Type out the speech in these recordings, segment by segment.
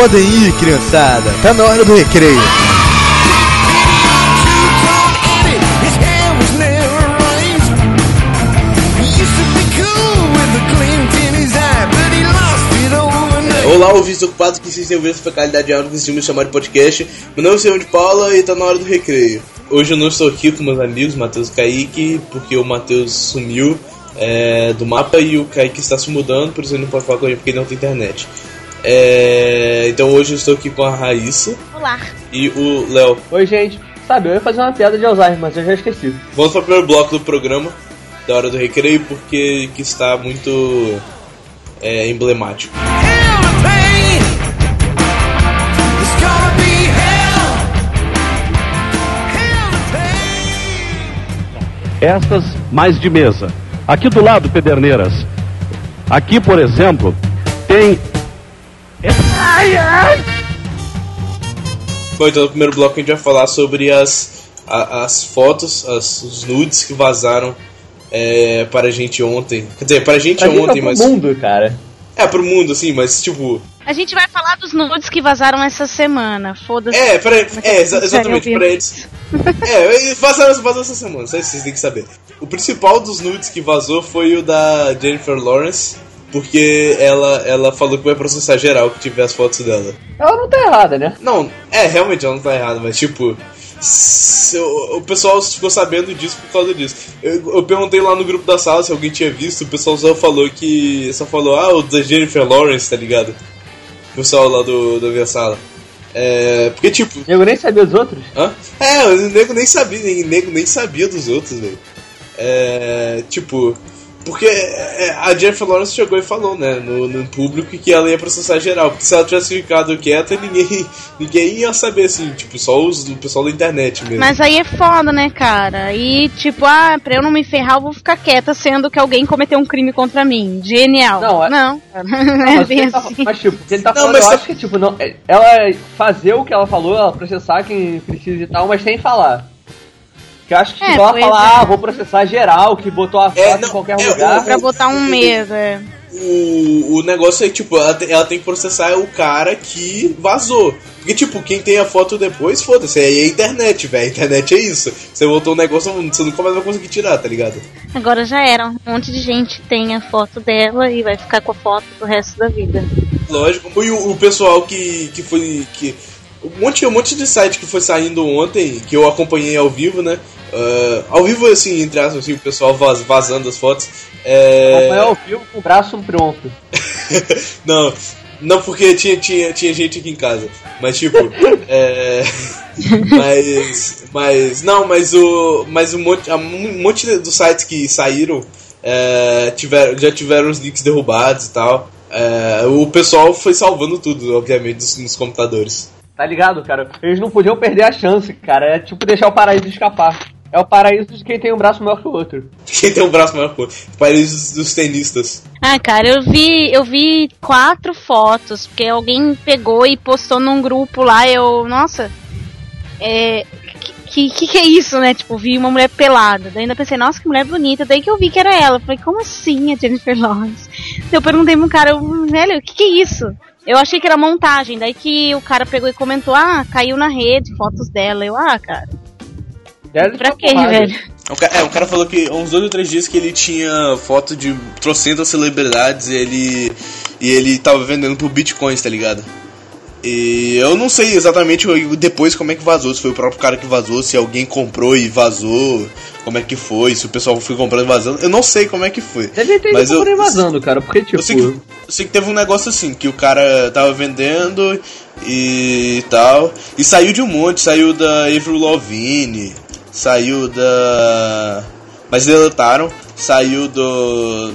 podem ir, criançada. Tá na hora do recreio. Olá, ouvintes ocupados que insistem em ouvir essa qualidade de áudio que se chamar de podcast. Meu nome é Senhor de Paula e tá na hora do recreio. Hoje eu não estou aqui com meus amigos, Matheus e Kaique, porque o Matheus sumiu é, do mapa e o Kaique está se mudando, por isso ele não pode falar com a gente porque ele não tem internet. É, então hoje eu estou aqui com a Raíssa. Olá. E o Léo. Oi, gente. Sabe, eu ia fazer uma piada de Alzheimer, mas eu já esqueci. Vamos para o primeiro bloco do programa, da hora do recreio, porque que está muito é, emblemático. Estas mais de mesa. Aqui do lado, Pederneiras. Aqui, por exemplo, tem. Ai, ai! Bom, então no primeiro bloco a gente vai falar sobre as, a, as fotos, as, os nudes que vazaram é, para a gente ontem. Quer dizer, para a gente Pra gente ontem, tá mas. pro mundo, cara. É, pro mundo, assim, mas tipo. A gente vai falar dos nudes que vazaram essa semana. Foda-se. É, pra, é, exa- exatamente, pra eles. É, vazaram, vazaram essa semana, só isso vocês têm que saber. O principal dos nudes que vazou foi o da Jennifer Lawrence, porque ela, ela falou que vai processar geral que tiver as fotos dela. Ela não tá errada, né? Não, é, realmente ela não tá errada, mas tipo. o, o pessoal ficou sabendo disso por causa disso. Eu, eu perguntei lá no grupo da sala se alguém tinha visto, o pessoal só falou que. Só falou, ah, o da Jennifer Lawrence, tá ligado? O pessoal lá do, da minha sala. É. Porque tipo. Eu nem sabia dos outros. Hã? É, o nego nem sabia, nem, nego nem sabia dos outros, velho. É. Tipo. Porque é, a Jennifer Lawrence chegou e falou, né, no, no público que ela ia processar geral. Porque se ela tivesse ficado quieta, ninguém, ninguém ia saber, assim, tipo, só os, o pessoal da internet mesmo. Mas aí é foda, né, cara? E tipo, ah, pra eu não me ferrar, eu vou ficar quieta, sendo que alguém cometeu um crime contra mim. Genial. Não, é- não cara. Não, Não é mas, bem tá- assim. mas, tipo, o que ele tá Não, falando, mas eu tá- acho que, tipo, não, é- ela fazer o que ela falou, ela processar quem precisa e tal, mas sem falar. Que acho que É, ela falar, é. ah, vou processar geral, que botou a foto É, em não, qualquer é, lugar. Pra botar um medo, é. O, o negócio é, tipo, ela, tem- ela tem que processar o cara que vazou. Porque, tipo, quem tem a foto depois, foda-se, aí é a internet, velho. A internet é isso. Você botou um negócio, você nunca mais vai conseguir tirar, tá ligado? Agora já era. Um monte de gente tem a foto dela e vai ficar com a foto pro resto da vida. Lógico. E o, o pessoal que, que foi. Que, um, monte, um monte de site que foi saindo ontem, que eu acompanhei ao vivo, né? Ah, ao vivo, assim, entre aspas, assim, o pessoal vaz, vazando as fotos. É... Acompanhar ao vivo com o braço pronto. não, não porque tinha, tinha, tinha gente aqui em casa. Mas tipo, é. Mas. Mas. Não, mas o. Mas um monte, um monte dos sites que saíram é, tiveram, já tiveram os links derrubados e tal. É, o pessoal foi salvando tudo, obviamente, nos, nos computadores. Tá ligado, cara? Eles não podiam perder a chance, cara. É tipo deixar o paraíso escapar. É o paraíso de quem tem um braço maior que o outro. Quem tem um braço maior que o outro? País dos, dos tenistas. Ah, cara, eu vi, eu vi quatro fotos, porque alguém pegou e postou num grupo lá, eu, nossa, é, que, que que é isso, né? Tipo, vi uma mulher pelada, daí ainda pensei, nossa, que mulher bonita, daí que eu vi que era ela, falei, como assim a Jennifer Lawrence? Daí eu perguntei pro cara, eu, velho, o que que é isso? Eu achei que era montagem, daí que o cara pegou e comentou, ah, caiu na rede, fotos dela, eu, ah, cara, Deve pra porrada. velho? É, o cara falou que uns dois ou três dias que ele tinha foto de trocentas celebridades e ele, e ele tava vendendo por bitcoins, tá ligado? E eu não sei exatamente depois como é que vazou, se foi o próprio cara que vazou, se alguém comprou e vazou, como é que foi, se o pessoal foi comprando e vazando. Eu não sei como é que foi. Deve ter Mas eu- vazando, cara. Porque, tipo. Eu sei, que, eu sei que teve um negócio assim, que o cara tava vendendo e tal. E saiu de um monte, saiu da Avril Lavigne, saiu da. Mas deletaram, saiu do.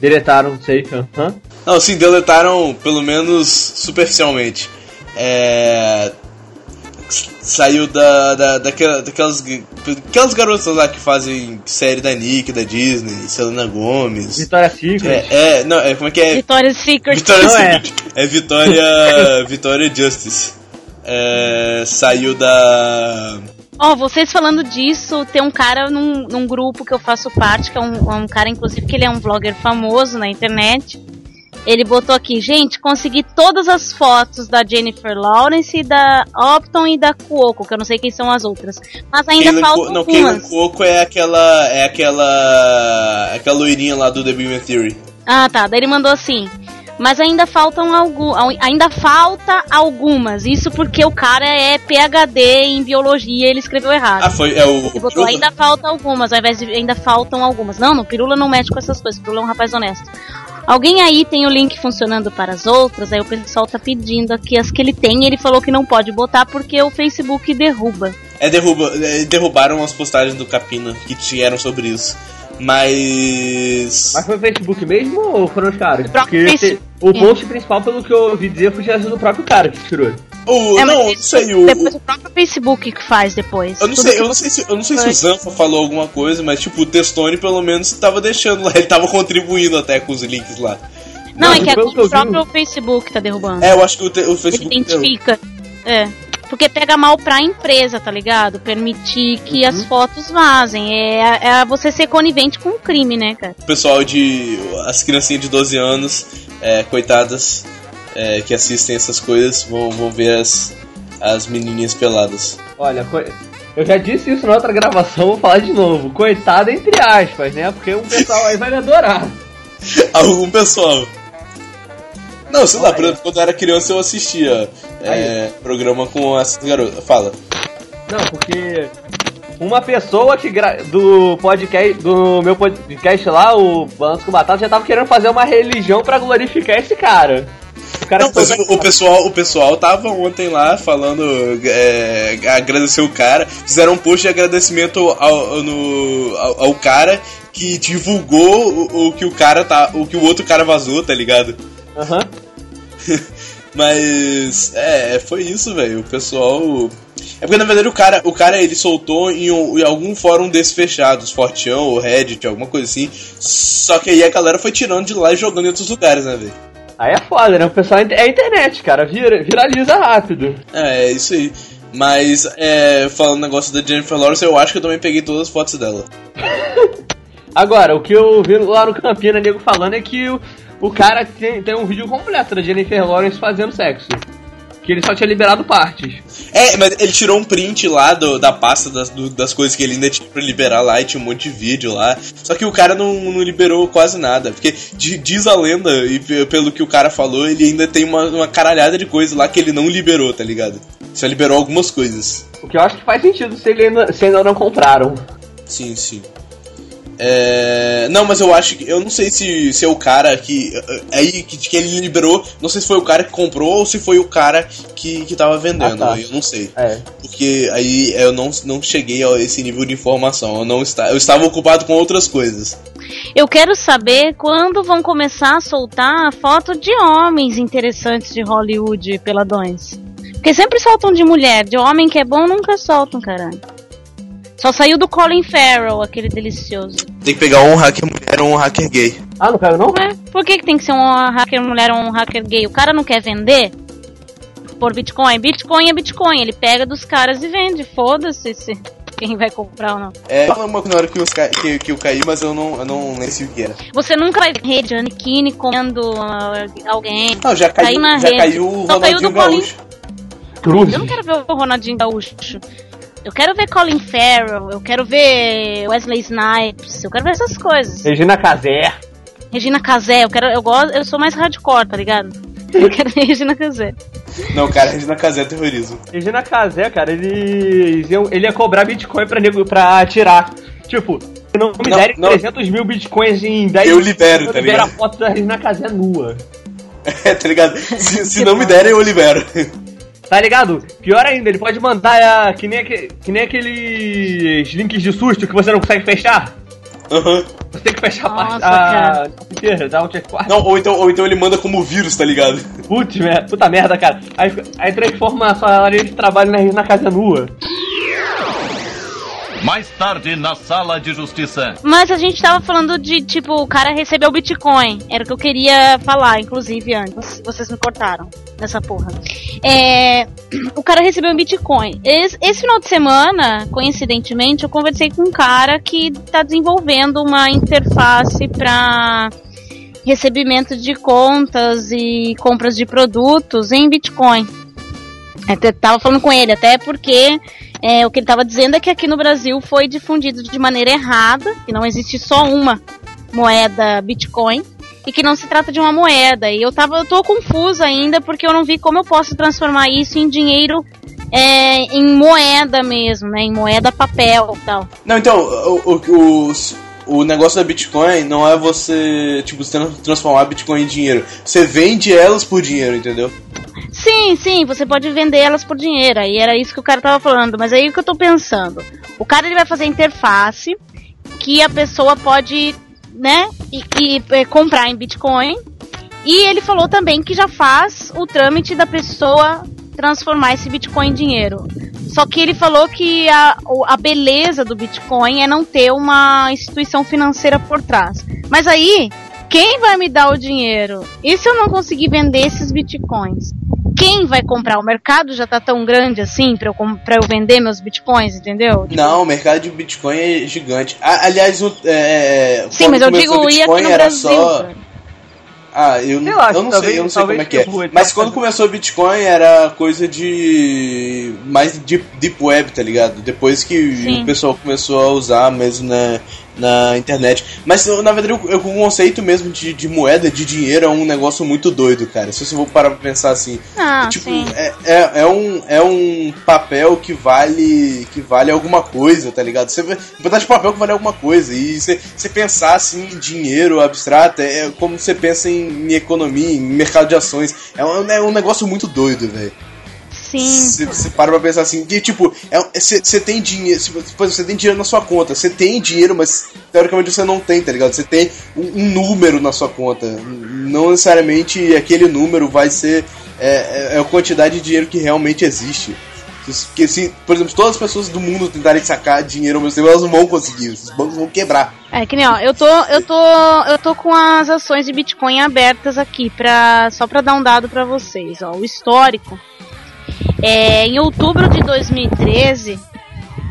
Deletaram, sei. Hã? Não, sim, deletaram pelo menos superficialmente. É. Saiu da, da, daquela, daquelas, aquelas garotas lá que fazem série da Nick, da Disney, Selena Gomes. Vitória Secret. É, é, não, é, como é que é? Victoria's Secret. Vitória Não é. Secret. É Vitória. Vitória Justice. É, saiu da. Ó, vocês falando disso, tem um cara num, num grupo que eu faço parte, que é um, é um cara, inclusive, que ele é um vlogger famoso na internet. Ele botou aqui, gente, consegui todas as fotos da Jennifer Lawrence, da Opton e da Cuoco, que eu não sei quem são as outras. Mas ainda Caitlyn faltam não, Caitlyn algumas. Coco é aquela. É aquela. Aquela loirinha lá do The Big Theory. Ah, tá. Daí ele mandou assim. Mas ainda faltam algum, ainda falta algumas. Isso porque o cara é PhD em biologia, ele escreveu errado. Ah, foi. É o. Ele botou, ainda falta algumas, ao invés de ainda faltam algumas. Não, no Pirula não mexe com essas coisas, Pirula é um rapaz honesto. Alguém aí tem o link funcionando para as outras, aí o pessoal tá pedindo aqui as que ele tem, e ele falou que não pode botar porque o Facebook derruba. É, derruba, é, derrubaram as postagens do Capina que tinham sobre isso. Mas. Mas foi o Facebook mesmo ou foram os caras? Porque Facebook. o post principal, pelo que eu ouvi dizer, foi do próprio cara que tirou. O, É, não, isso não sei, o. Depois o próprio Facebook que faz depois. Eu não sei, eu não sei se, eu não sei se o Zanfa falou alguma coisa, mas tipo, o Testone pelo menos tava deixando lá, ele tava contribuindo até com os links lá. Não, é que eu o vi- próprio Facebook tá derrubando. É, eu acho que o, te- o Ele Facebook. identifica. É. Porque pega mal pra empresa, tá ligado? Permitir que Uhum. as fotos vazem. É, é você ser conivente com o crime, né, cara? O pessoal de. As criancinhas de 12 anos, é, coitadas, é, que assistem essas coisas, vão, vão ver as, as menininhas peladas. Olha, co- eu já disse isso na outra gravação, vou falar de novo. Coitado entre aspas, né? Porque um pessoal aí vai me adorar. Algum pessoal. Não, sei lá, por exemplo, quando eu era criança eu assistia é, programa com essas garotas. Fala. Não, porque uma pessoa que gra... do podcast, do meu podcast lá, o Balanço com Batata, já tava querendo fazer uma religião pra glorificar esse cara. O cara Não, mas o, o pessoal, o pessoal tava ontem lá falando, é, agradecer o cara, fizeram um post de agradecimento ao, no, ao, ao cara que divulgou o, o que o cara tá, o que o outro cara vazou, tá ligado? Aham. Mas é, foi isso, velho. O pessoal é porque na verdade o cara, o cara ele soltou em, um- em algum fórum desses fechados, Forteão ou Reddit, alguma coisa assim. Só que aí a galera foi tirando de lá e jogando em outros lugares, né, velho? Aí é foda, né? O pessoal é internet, cara. Vira, viraliza rápido. É, é isso aí. Mas, é, falando negócio da Jennifer Lawrence, eu acho que eu também peguei todas as fotos dela. Agora, o que eu vi lá no Campina Nego falando é que o, cara tem, tem um vídeo completo da Jennifer Lawrence fazendo sexo. Que ele só tinha liberado partes. É, mas ele tirou um print lá do- da pasta das, do- das coisas que ele ainda tinha pra liberar lá e tinha um monte de vídeo lá. Só que o cara não, não liberou quase nada. Porque di- diz a lenda, e pe- pelo que o cara falou, ele ainda tem uma, uma caralhada de coisa lá que ele não liberou, tá ligado? Só liberou algumas coisas. O que eu acho que faz sentido se, ele ainda, se ainda não compraram. Sim, sim. É... Não, mas eu acho que. Eu não sei se, se é o cara que. Aí que, que ele liberou. Não sei se foi o cara que comprou ou se foi o cara que, que tava vendendo. Ah, tá. Eu não sei. É. Porque aí eu não, não cheguei a esse nível de informação. Eu, não está, eu estava ocupado com outras coisas. Eu quero saber quando vão começar a soltar foto de homens interessantes de Hollywood peladões. Porque sempre soltam de mulher, de homem que é bom nunca soltam, caralho. Só saiu do Colin Farrell, aquele delicioso. Tem que pegar um hacker mulher ou um hacker gay. Ah, não quero não? Ué, por que, que tem que ser um hacker mulher ou um hacker gay? O cara não quer vender? Por Bitcoin. Bitcoin é Bitcoin, ele pega dos caras e vende. Foda-se se quem vai comprar ou não. É, fala uma na hora que, os ca- que, que eu caí, mas eu não, eu não nem sei o que era. Você nunca vai ver Gianni Kini comendo ah, alguém. Não, já caiu, Caiu na já rede. caiu o Só caiu Ronaldinho do Colin. Gaúcho. Cruz. Eu não quero ver o Ronaldinho Gaúcho. Eu quero ver Colin Farrell, eu quero ver Wesley Snipes, eu quero ver essas coisas. Regina Casé. Regina Casé, eu quero, eu gosto, eu sou mais hardcore, tá ligado? Eu quero ver Regina Casé. Não, cara, Regina Casé é terrorismo. Regina Casé, cara, ele, ele ia cobrar Bitcoin pra, nego, pra atirar. Tipo, se não me Não, derem não. 300 mil Bitcoins em 10 Eu libero, eu tá libero ligado? a foto da Regina Casé nua. É, tá ligado? Se, se não me derem, eu libero. Tá ligado? Pior ainda, ele pode mandar ah, que, nem aque- que nem aqueles links de susto que você não consegue fechar. Aham. Você tem que fechar a parte. Nossa, A, inteira, dá um check 4. Não, ou então, ou então ele manda como vírus, tá ligado? Putz, merda, puta merda, cara. Aí, aí transforma a sua área de trabalho na, na casa nua. Mais tarde, na sala de justiça. Mas a gente tava falando de, tipo, o cara recebeu Bitcoin. Era o que eu queria falar, inclusive, antes. Vocês me cortaram nessa porra. É, o cara recebeu um Bitcoin. Esse, esse final de semana, coincidentemente, eu conversei com um cara que tá desenvolvendo uma interface pra recebimento de contas e compras de produtos em Bitcoin. Até tava falando com ele, até porque é, o que ele estava dizendo é que aqui no Brasil foi difundido de maneira errada, que não existe só uma moeda Bitcoin e que não se trata de uma moeda. E eu tava, eu tô confusa ainda porque eu não vi como eu posso transformar isso em dinheiro é, em moeda mesmo, né? Em moeda papel e tal. Não, então, o, o, o, o negócio da Bitcoin não é você, tipo, transformar Bitcoin em dinheiro. Você vende elas por dinheiro, entendeu? Sim, sim, você pode vender elas por dinheiro. Aí era isso que o cara tava falando. Mas aí o que eu tô pensando? O cara ele vai fazer interface que a pessoa pode, né, e, e, e comprar em Bitcoin. E ele falou também que já faz o trâmite da pessoa transformar esse Bitcoin em dinheiro. Só que ele falou que a, a beleza do Bitcoin é não ter uma instituição financeira por trás. Mas aí, quem vai me dar o dinheiro? E se eu não conseguir vender esses Bitcoins? Quem vai comprar? O mercado já tá tão grande assim pra eu, pra eu vender meus bitcoins, entendeu? Não, o mercado de Bitcoin é gigante. aliás, o, é, Sim, mas eu digo, ia aqui no Brasil. Só... Ah, eu, eu, eu não talvez, sei, eu não sei como é que é. Mas quando começou o Bitcoin era coisa de. mais de Deep Web, tá ligado? Depois que Sim. o pessoal começou a usar mesmo na, na internet. Mas na verdade o, o conceito mesmo de, de, moeda, de dinheiro, é um negócio muito doido, cara. Se você for parar pra pensar assim. Ah, é, tipo, é, é, é, um, é um papel que vale. que vale alguma coisa, tá ligado? Você botar de papel que vale alguma coisa. E você, você pensar assim em dinheiro abstrato é como você pensa em, em economia, em mercado de ações. É um, é um negócio muito doido, velho. Sim. Você para pra pensar assim, que tipo, você é, tem dinheiro, você tem dinheiro na sua conta, você tem dinheiro, mas teoricamente você não tem, tá ligado? Você tem um, um, número na sua conta. Não necessariamente aquele número vai ser é, é, é a quantidade de dinheiro que realmente existe. Que se, por exemplo, todas as pessoas do mundo tentarem sacar dinheiro ao mesmo tempo, elas não vão conseguir. Os bancos vão quebrar. É que nem, ó, eu tô, eu tô, eu tô com as ações de Bitcoin abertas aqui para só para dar um dado para vocês, ó, o histórico é, em outubro de 2013,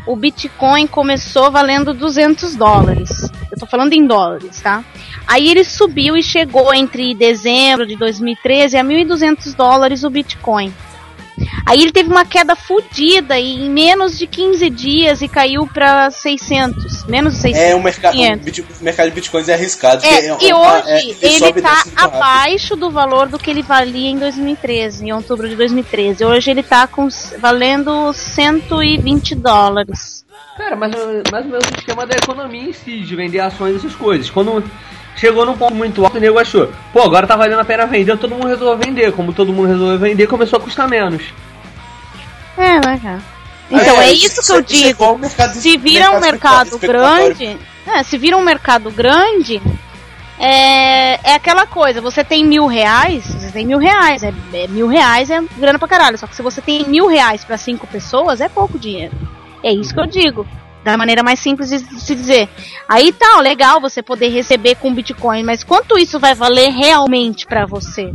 o Bitcoin começou valendo 200 dólares. Eu tô falando em dólares, tá? Aí ele subiu e chegou entre dezembro de 2013 a 1.200 dólares o Bitcoin. Aí ele teve uma queda fodida em menos de 15 dias e caiu para 600, menos de 600. É, o mercado, o mercado de bitcoins é arriscado. É, é, e hoje é, ele, ele tá abaixo do valor do que ele valia em 2013, em outubro de 2013. Hoje ele tá com, valendo 120 dólares. Cara, mas, mas o meu esquema da economia em si, de vender ações essas coisas. Quando chegou num ponto muito alto, o nego achou, pô, agora tá valendo a pena vender, todo mundo resolveu vender. Como todo mundo resolveu vender, começou a custar menos. É, vai cá. Então é, é isso que eu digo. se vira um mercado grande, é, se vira um mercado grande, é, é aquela coisa, você tem mil reais, você tem mil reais, é, é, mil reais é grana pra caralho. Só que se você tem mil reais para cinco pessoas, é pouco dinheiro. É isso que eu digo da maneira mais simples de se dizer. Aí tá, legal você poder receber com Bitcoin, mas quanto isso vai valer realmente para você?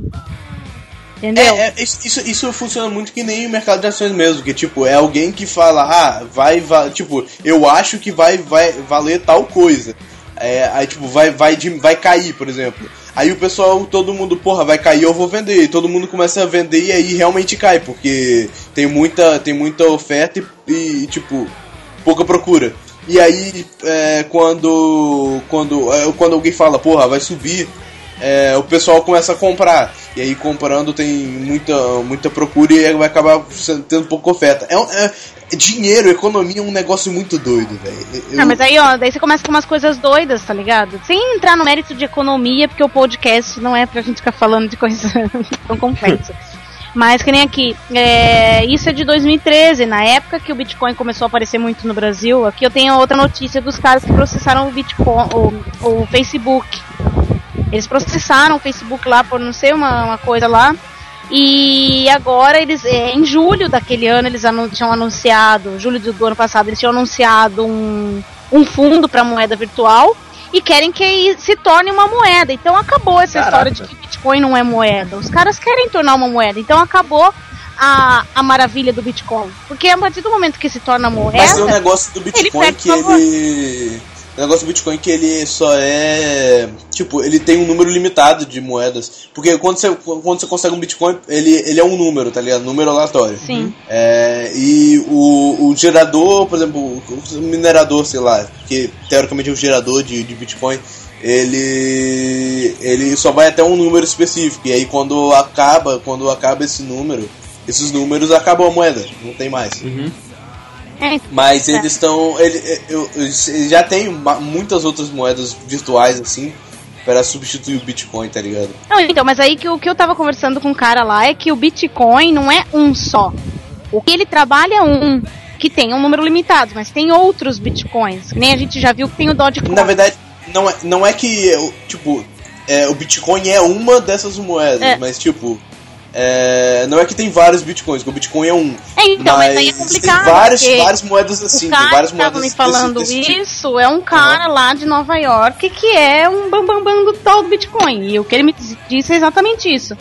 Entendeu? É, é, isso, isso funciona muito que nem o mercado de ações mesmo, que tipo, é alguém que fala, ah, vai, vai tipo, eu acho que vai, vai valer tal coisa. É, aí tipo, vai, vai, vai cair, por exemplo. Aí o pessoal, todo mundo, porra, vai cair, eu vou vender. E todo mundo começa a vender e aí realmente cai, porque tem muita, tem muita oferta e, e tipo, pouca procura. E aí, é, quando, quando, é, quando alguém fala, porra, vai subir, é, o pessoal começa a comprar. E aí, comprando, tem muita, muita procura e vai acabar tendo pouca oferta. É, é dinheiro, economia é um negócio muito doido, velho. Eu... mas aí, ó, daí você começa com umas coisas doidas, tá ligado? Sem entrar no mérito de economia, porque o podcast não é pra gente ficar falando de coisa tão complexa. Mas que nem aqui, é, isso é de 2013, na época que o Bitcoin começou a aparecer muito no Brasil. Aqui eu tenho outra notícia dos caras que processaram o Bitcoin, o, o Facebook. Eles processaram o Facebook lá por não sei uma, uma coisa lá. E agora eles, é, em julho daquele ano, eles anu tinham anunciado, julho do ano passado, eles tinham anunciado um, um fundo para moeda virtual e querem que se torne uma moeda. Então acabou essa Caraca. história de que Bitcoin não é moeda. Os caras querem tornar uma moeda. Então acabou a, a maravilha do Bitcoin. Porque a partir do momento que se torna moeda. Mas é um negócio do Bitcoin que ele O negócio do Bitcoin é que ele só é. Tipo, ele tem um número limitado de moedas. Porque quando você, quando você consegue um Bitcoin, ele, ele é um número, tá ligado? Número aleatório. Sim. É, e o, o gerador, por exemplo, o minerador, sei lá, que teoricamente é um gerador de, de Bitcoin, ele ele só vai até um número específico. E aí quando acaba, quando acaba esse número, esses números acabam a moeda, não tem mais. É, Mas É. eles estão. Ele, eu, eu já tem muitas outras moedas virtuais assim para substituir o Bitcoin, tá ligado? Não, então, mas aí que o que eu tava conversando com o cara lá é que o Bitcoin não é um só. O que ele trabalha é um, que tem um número limitado, mas tem outros Bitcoins. Que nem a gente já viu que tem o Dogecoin. Na verdade, não é, não é que tipo, é, o Bitcoin é uma dessas moedas, É. mas tipo. É, não é que tem vários bitcoins, que o Bitcoin é um. É, então, mas, mas aí é complicado. Tem várias, várias moedas assim, o tem cara várias que tava moedas me falando desse, desse tipo. isso é um cara lá de Nova York que é um bambambam bam, bam do tal do Bitcoin. E o que ele me disse é exatamente isso.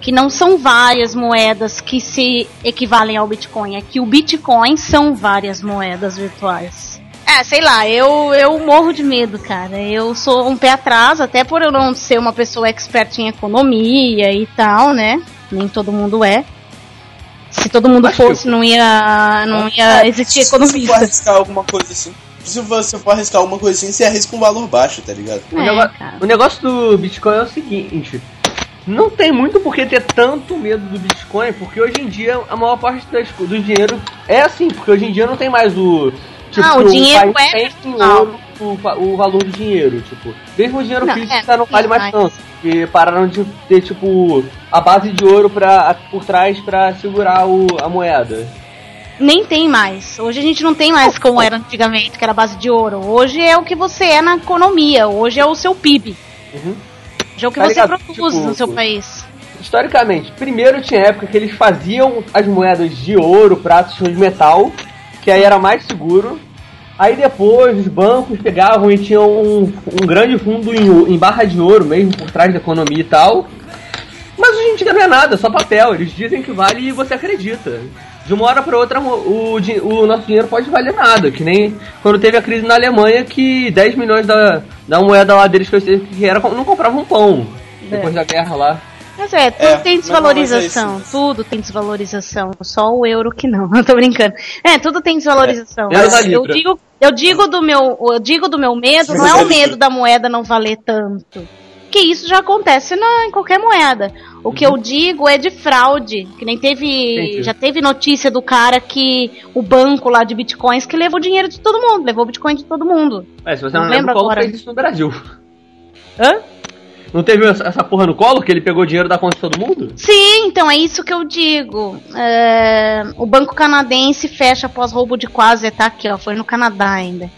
Que não são várias moedas que se equivalem ao Bitcoin. É que o Bitcoin são várias moedas virtuais. É, sei lá, eu, eu morro de medo, cara. Eu sou um pé atrás, até por eu não ser uma pessoa expert em economia e tal, né? Nem todo mundo é. Se todo mundo Acho que fosse, não ia, não ia existir Se você for arriscar alguma coisa assim. Se você for arriscar alguma coisa assim, você arrisca um valor baixo, tá ligado? O, É, nego- cara. o negócio do Bitcoin é o seguinte: não tem muito por que ter tanto medo do Bitcoin, porque hoje em dia a maior parte das, do dinheiro é assim, porque hoje em dia não tem mais o. Tipo, Ah, o dinheiro é tem ouro o, o valor do dinheiro, tipo. Mesmo o dinheiro Não, físico é, já não vale mais tanto. Porque pararam de ter, tipo, a base de ouro pra, por trás pra segurar o, a moeda. Nem tem mais. Hoje a gente não tem mais como era antigamente, que era base de ouro. Hoje é o que você é na economia. Hoje é o seu PIB. Uhum. Hoje é o que Tá você ligado? produz Tipo, no seu país. Historicamente, primeiro tinha época que eles faziam as moedas de ouro, prata e de metal, que aí era mais seguro. Aí depois os bancos pegavam e tinham um, um grande fundo em, em barra de ouro mesmo, por trás da economia e tal. Mas hoje em dia não é nada, só papel. Eles dizem que vale e você acredita. De uma hora para outra o, o, nosso dinheiro pode valer nada. Que nem quando teve a crise na Alemanha que 10 milhões da, da moeda lá deles que era não compravam pão. Depois da guerra lá. Mas é, tudo É, tem não, é desvalorização. isso. tudo tem desvalorização. Só o euro que não. Eu tô brincando. É, tudo tem desvalorização. É, eu digo, eu digo do meu, eu digo do meu medo, não é o medo libra. da moeda não valer tanto. Que isso já acontece na, em qualquer moeda. O que eu digo é de fraude. Que nem teve. Entendi. Já teve notícia do cara que. O banco lá de bitcoins que levou dinheiro de todo mundo. Levou bitcoin de todo mundo. É, se você Não não, lembra, o Collor agora. fez isso no Brasil. Hã? Não teve essa porra no colo que ele pegou o dinheiro da conta de todo mundo? Sim, então é isso que eu digo. É, o banco canadense fecha após roubo de quase, tá aqui, ó, foi no Canadá ainda.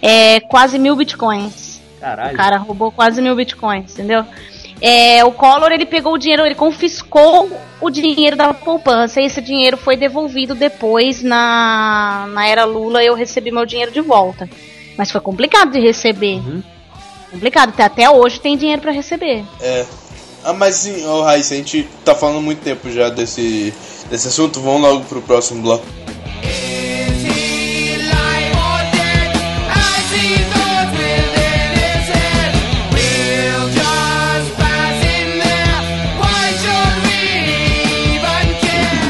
É quase mil bitcoins. Caralho. O cara roubou quase mil bitcoins, entendeu? É, o Collor ele pegou o dinheiro, ele confiscou o dinheiro da poupança e esse dinheiro foi devolvido depois na, na era Lula eu recebi meu dinheiro de volta. Mas foi complicado de receber. Uhum. Complicado, até- até hoje tem dinheiro pra receber. É. Ah, mas sim, ô Raíssa, a gente tá falando muito tempo já desse, desse assunto, vamos logo pro próximo bloco.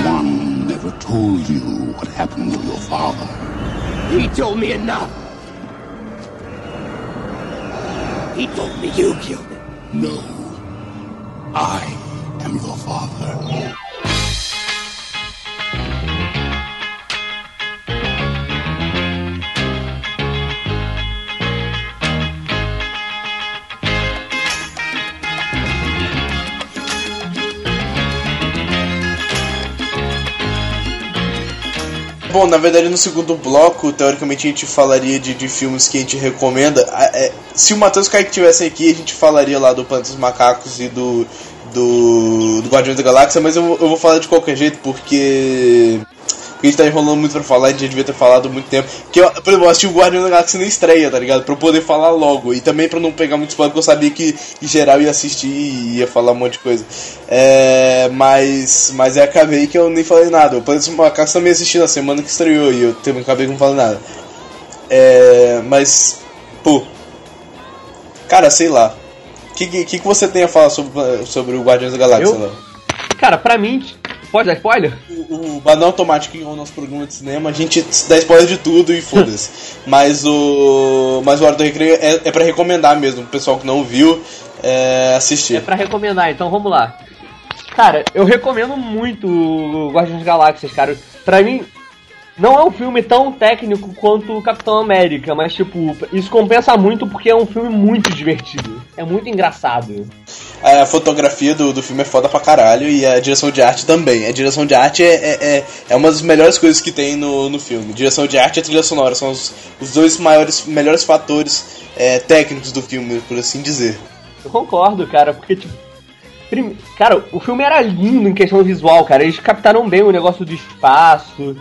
One never told you what happened to your father. He told me enough. He told me you killed him. No. I am your father. Bom, na verdade no segundo bloco, teoricamente a gente falaria de, de filmes que a gente recomenda. É, se o Matheus Kaique tivessem aqui, a gente falaria lá do Planeta dos Macacos e do, do, do Guardiões da Galáxia, mas eu, eu vou falar de qualquer jeito porque. Porque a gente tá enrolando muito pra falar, a gente já devia ter falado muito tempo. Que eu, por exemplo, eu assisti o Guardiões da Galáxia na estreia, tá ligado? Pra eu poder falar logo. E também pra não pegar muito spoiler, porque eu sabia que em geral ia assistir e ia falar um monte de coisa. É, mas, mas aí acabei que eu nem falei nada. O Planeta dos Macacos também assisti na semana que estreou e eu também acabei que não falei nada. É, mas Pô. Cara, sei lá. O que, que, que você tem a falar sobre, sobre o Guardiões da Galáxia, Eu? Cara, pra mim, pode dar spoiler? O, o Badão Automático, que é o nosso programa de cinema, a gente dá spoiler de tudo e foda-se. Mas o. Mas o Hora do Recreio é, é pra recomendar mesmo, o pessoal que não viu, é, assistir. É pra recomendar, então vamos lá. Cara, eu recomendo muito o Guardiões Galáxias, cara. Pra mim, não é um filme tão técnico quanto o Capitão América, mas, tipo, isso compensa muito porque é um filme muito divertido. É muito engraçado. A fotografia do, do filme é foda pra caralho e a direção de arte também. A direção de arte é, é, é, é uma das melhores coisas que tem no, no filme. Direção de arte e a trilha sonora são os, os dois maiores, melhores fatores é, técnicos do filme, por assim dizer. Eu concordo, cara, porque, tipo. Cara, o filme era lindo em questão visual, cara. Eles captaram bem o negócio do espaço.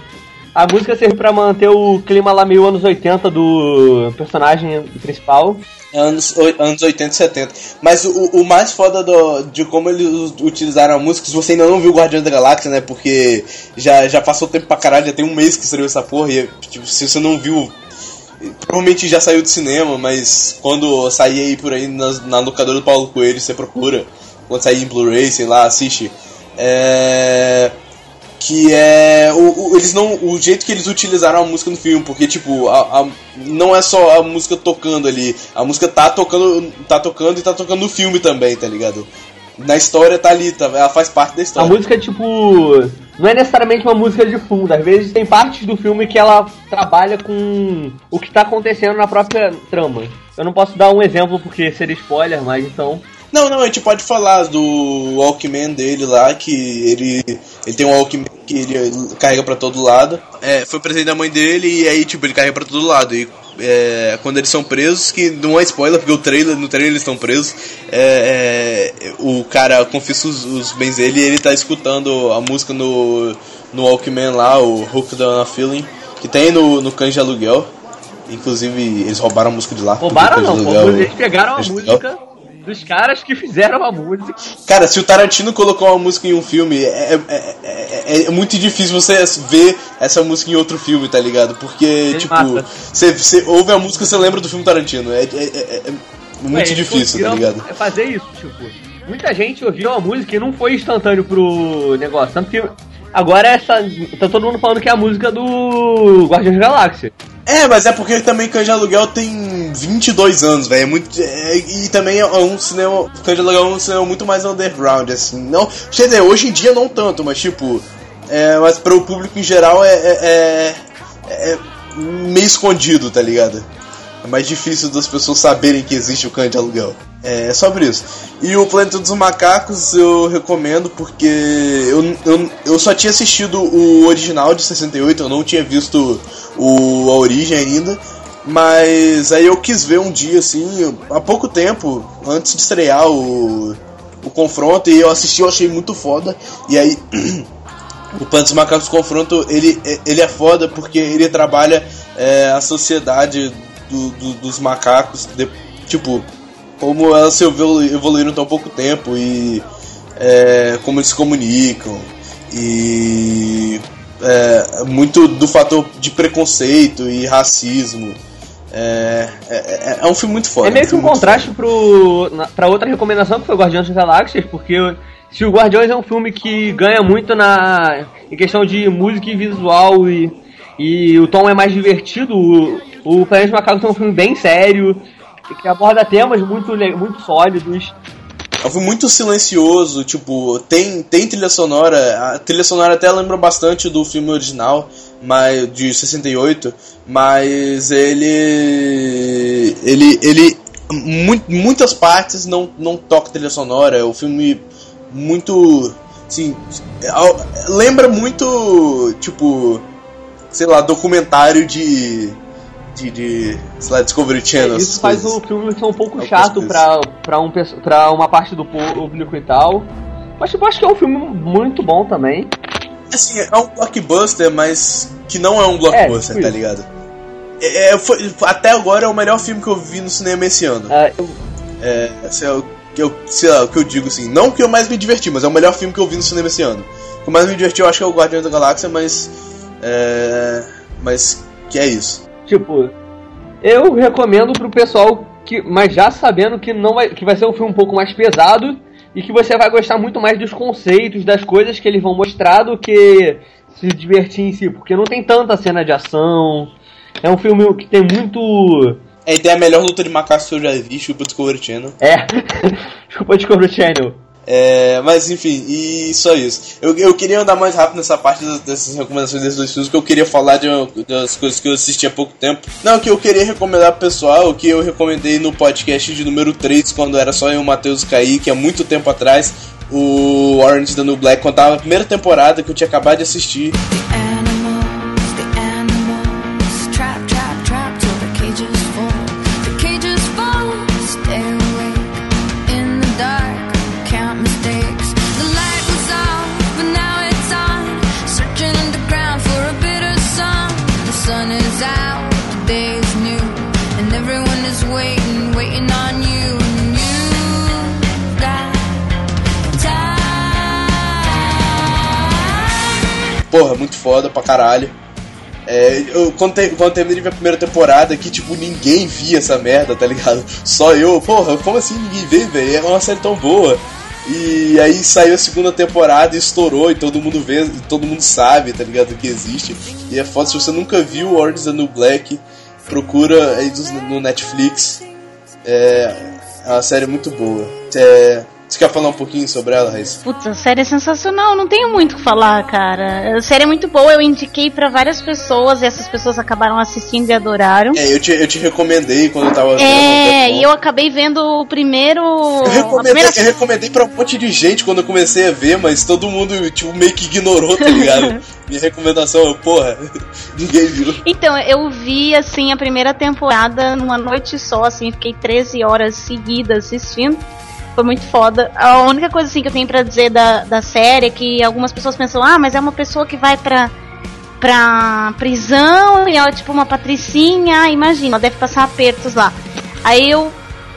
A música serviu pra manter o clima lá meio anos 80 do personagem principal. Anos, anos 80 e 70. Mas o, o mais foda do- de como eles utilizaram a música, se você ainda não viu Guardiões da Galáxia, né? Porque já, já passou tempo pra caralho, já tem um mês que estreou essa porra. E tipo, se você não viu, provavelmente já saiu do cinema, mas quando sair aí por aí na, na locadora do Paulo Coelho, você procura. Quando sair em Blu-ray, sei lá, assiste. É que é o, o- eles não o jeito que eles utilizaram a música no filme porque tipo a, a- não é só a música tocando ali a música tá tocando tá tocando e tá tocando no filme também tá ligado na história tá ali tá, ela faz parte da A história música, tipo, não é necessariamente uma música de fundo. Às vezes tem partes do filme que ela trabalha com o que tá acontecendo na própria trama. Eu não posso dar um exemplo porque seria spoiler, mas então. Não não a gente pode falar do Walkman dele lá que ele ele tem um Walkman que ele carrega pra todo lado é, foi presente da mãe dele e aí tipo ele carrega pra todo lado e é, quando eles são presos, que não é spoiler, porque o trailer, no trailer eles estão presos, é, é, o cara confisca os, os bens dele e ele tá escutando a música no, no Walkman lá, o Hooked on a Feeling, que tem no, no Cães de Aluguel. Inclusive, eles roubaram a música de lá. Roubaram não, pô. Eles pegaram a música dos caras que fizeram a música. Cara, se o Tarantino colocou uma música em um filme, é, é, é, é muito difícil você ver essa música em outro filme, tá ligado? Porque, tipo, mata. você, você ouve a música você lembra do filme Tarantino. É, é, é- é muito Ué, difícil, tá ligado? Fazer isso, tipo. Muita gente ouviu a música e não foi instantâneo pro negócio. Tanto que agora essa. Tá todo mundo falando que é a música do Guardiões da Galáxia. É, mas é porque também Cães de Aluguel tem 22 anos, velho. É muito. é- e também é um cinema. Cães de Aluguel é um cinema muito mais underground, assim. Não, quer dizer, hoje em dia não tanto, mas tipo. É, mas para o público em geral é, é, é- é meio escondido, tá ligado? É mais difícil das pessoas saberem que existe o Cães de Aluguel. É sobre isso. E o Planeta dos Macacos eu recomendo porque eu, eu, eu só tinha assistido o original de 68, eu não tinha visto o, a origem ainda. Mas aí eu quis ver um dia assim, há pouco tempo, antes de estrear o, o confronto, e eu assisti, eu achei muito foda. E aí o Planeta dos Macacos Confronto, ele, ele é foda porque ele trabalha é, a sociedade do- do- dos macacos, de- tipo, como elas se evolu- evoluíram tão pouco tempo e é, como eles se comunicam e é, muito do fator de preconceito e racismo. É, é, é- é um filme muito foda. É meio que um contraste pro, na, pra outra recomendação que foi Guardiões das Galáxias, porque se o Guardiões é um filme que ganha muito na em questão de música e visual e, e o tom é mais divertido, o, o Planeta dos Macacos é um filme bem sério, que aborda temas muito, muito sólidos. É um filme muito silencioso, tipo, tem, tem trilha sonora, a trilha sonora até lembra bastante do filme original, mas de 68, mas ele ele ele mu- muitas partes não não toca trilha sonora, um filme muito ao- lembra muito tipo, sei lá, documentário de de, de sei lá, Discovery Channel. essas Isso faz coisas. o filme ser um pouco Algumas chato coisas. pra, pra, um, pra uma parte do público e tal. Mas tipo, acho que é um filme muito bom também. Assim, é um blockbuster, mas que não é um blockbuster, tipo tá isso. ligado? É, é, foi- até agora é o melhor filme que eu vi no cinema esse ano. Ah, eu- É, é que eu, sei lá, o que eu digo assim. Não que eu mais me diverti, mas é o melhor filme que eu vi no cinema esse ano. O que mais me divertiu eu acho que é o Guardiões da Galáxia, mas. É, mas que é isso. Tipo, Eu recomendo pro pessoal que, mas já sabendo que não vai, que vai ser um filme um pouco mais pesado e que você vai gostar muito mais dos conceitos, das coisas que eles vão mostrar do que se divertir em si, porque não tem tanta cena de ação. É um filme que tem muito É, tem a melhor luta de macacos que eu já vi, chupa Discovery Channel. é, desculpa Discovery Channel. É, mas enfim, e só isso. Eu, eu queria andar mais rápido nessa parte dessas recomendações desses dois filmes, que eu queria falar de, das coisas que eu assisti há pouco tempo. Não, que eu queria recomendar pro pessoal, que eu recomendei no podcast de número 3, quando era só eu e o Matheus Kaique, há muito tempo atrás. O Orange the New Black, quando tava na primeira temporada que eu tinha acabado de assistir. Animals, Porra, muito foda pra caralho. É, eu, quando, te, quando terminei de ver a primeira temporada, que tipo, ninguém via essa merda, tá ligado? Só eu, porra, como assim ninguém vê, velho? É uma série tão boa. E aí saiu a segunda temporada e estourou, e todo mundo vê, todo mundo sabe, tá ligado? Que existe. E é foda, se você nunca viu Orange the New Black, procura aí no Netflix. É, é uma série muito boa. É, você quer falar um pouquinho sobre ela, Raíssa? Putz, a série é sensacional, não tenho muito o que falar, cara. A série é muito boa, eu indiquei pra várias pessoas e essas pessoas acabaram assistindo e adoraram. É, eu te, eu te recomendei quando eu tava. É, e eu acabei vendo o primeiro. Eu recomendei, primeira- eu recomendei pra um monte de gente quando eu comecei a ver, mas todo mundo tipo, meio que ignorou, tá ligado? Minha recomendação, porra, ninguém viu. Então, eu vi, assim, a primeira temporada numa noite só, assim, fiquei 13 horas seguidas assistindo. Foi muito foda. A única coisa, assim, que eu tenho pra dizer da, da série é que algumas pessoas pensam, ah, mas é uma pessoa que vai pra, pra prisão e ela é tipo uma patricinha, ah, imagina, ela deve passar apertos lá. Aí eu,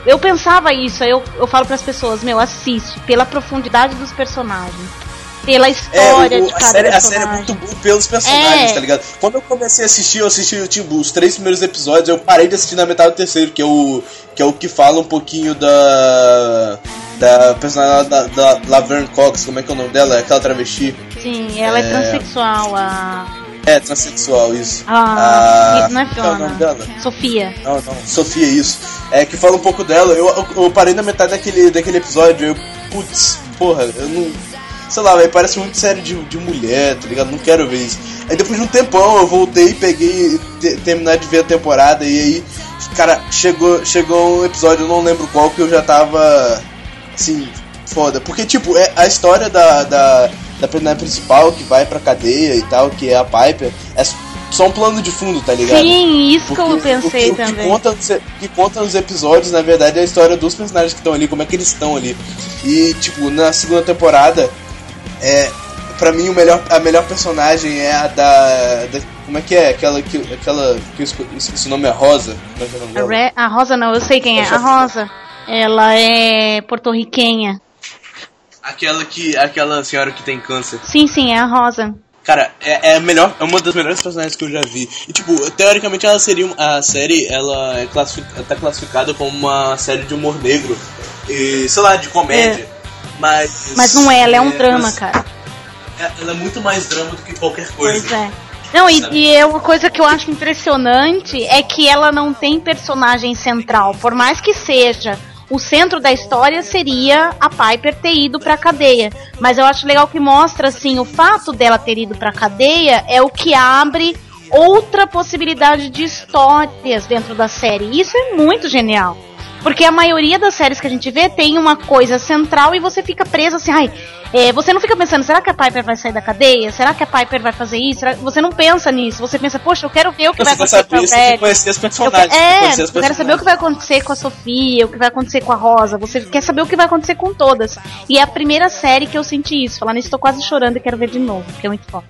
eu pensava isso, aí eu, eu falo pras pessoas, meu, assiste, pela profundidade dos personagens. Pela É, história o- de a, cada série, a personagem. série é muito boa pelos personagens, É. tá ligado? Quando eu comecei a assistir, eu assisti tipo, os três primeiros episódios, eu parei de assistir na metade do terceiro, que é o, que, é o que fala um pouquinho da. Da personagem da, da Laverne Cox, como é que é o nome dela? É aquela travesti. Sim, ela é, É. transexual, a. É, transexual, isso. Ah, Ah, não é é o nome Fiona. dela? Sofia. Não, não, Sofia, isso. É que fala um pouco dela. Eu, eu, eu parei na metade daquele, daquele episódio. Eu, putz, porra, eu não. Sei lá, velho, parece muito série de, de mulher, tá ligado? Não quero ver isso. Aí depois de um tempão eu voltei, peguei, te, terminar de ver a temporada e aí, cara, chegou, chegou um episódio, eu não lembro qual, que eu já tava. Assim, foda. Porque, tipo, é a história da, da, da personagem principal que vai pra cadeia e tal, que é a Piper, é só um plano de fundo, tá ligado? Sim, isso que eu Porque pensei o que, o que também. conta, nos- o que conta nos episódios, na verdade, é a história dos personagens que estão ali, como é que eles estão ali. E, tipo, na segunda temporada, é, pra mim, o melhor, a melhor personagem é a da, da- Como é que é? Aquela que, aquela que esqueci o nome é Rosa. É é nome A, a Rosa não, eu sei quem é. A Rosa. Ela é porto-riquenha. Aquela que. Aquela senhora que tem câncer. Sim, sim, é a Rosa. Cara, é, é a melhor, é uma das melhores personagens que eu já vi. E tipo, teoricamente ela seria um- a série, ela é classific, tá classificada como uma série de humor negro e sei lá, de comédia. Mas Mas não é, ela é um drama, mas- cara. é- Ela é muito mais drama do que qualquer coisa. Pois é. Não, e, e é uma coisa que eu acho impressionante é que ela não tem personagem central. Por mais que seja, o centro da história seria a Piper ter ido pra cadeia. Mas eu acho legal que mostra, assim, o fato dela ter ido pra cadeia é o que abre outra possibilidade de histórias dentro da série. Isso é muito genial. Porque a maioria das séries que a gente vê tem uma coisa central e você fica preso assim, ai, é, você não fica pensando, será que a Piper vai sair da cadeia? Será que a Piper vai fazer isso? Será- Você não pensa nisso, você pensa, poxa, eu quero ver o que vai Você quer acontecer com a você tem que Red. conhecer os Eu personagens. que é, eu quero saber o que vai acontecer com a Sofia, o que vai acontecer com a Rosa. Você quer saber o que vai acontecer com todas. E é a primeira série que eu senti isso. Falando isso, tô quase chorando e quero ver de novo, porque é muito foda.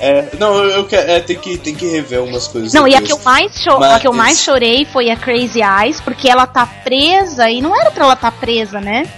É, não, eu, eu quero, é, tem que, tem que rever umas coisas. Não, e a depois. que eu mais cho- Mas- a que eu mais chorei foi a Crazy Eyes, porque ela tá presa e não era pra ela tá presa, né?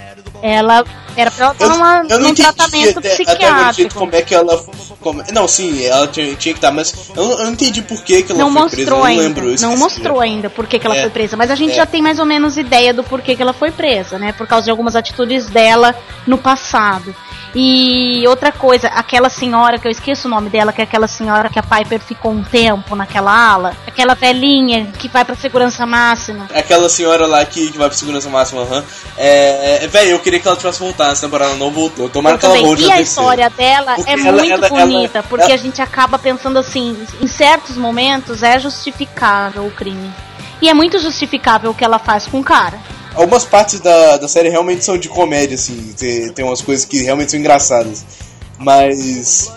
Ela Era pra ela estar Eu, numa, eu num tratamento até, até psiquiátrico. como é que ela. Como, não, sim, ela tinha, tinha que estar, mas eu, não- eu não entendi por que, que ela Não foi mostrou presa. Eu não ainda. lembro. eu não mostrou ainda por que, que ela É. foi presa. Mas a gente É. já tem mais ou menos ideia do porquê que ela foi presa, né? Por causa de algumas atitudes dela no passado. E outra coisa, aquela senhora, que eu esqueço o nome dela, que é aquela senhora que a Piper ficou um tempo naquela ala. Aquela velhinha que vai pra segurança máxima. Aquela senhora lá que, que vai pra segurança máxima, aham. É, é, Velho, eu queria que ela tivesse voltado, essa temporada não voltou. Tomara que ela volte E a história dela Porque é ela- muito ela- ela- bonita, porque ela- a gente acaba pensando assim, em certos momentos é justificável o crime. E é muito justificável o que ela faz com o cara. Algumas partes da, da série realmente são de comédia, assim. Tem, tem umas coisas que realmente são engraçadas. Mas.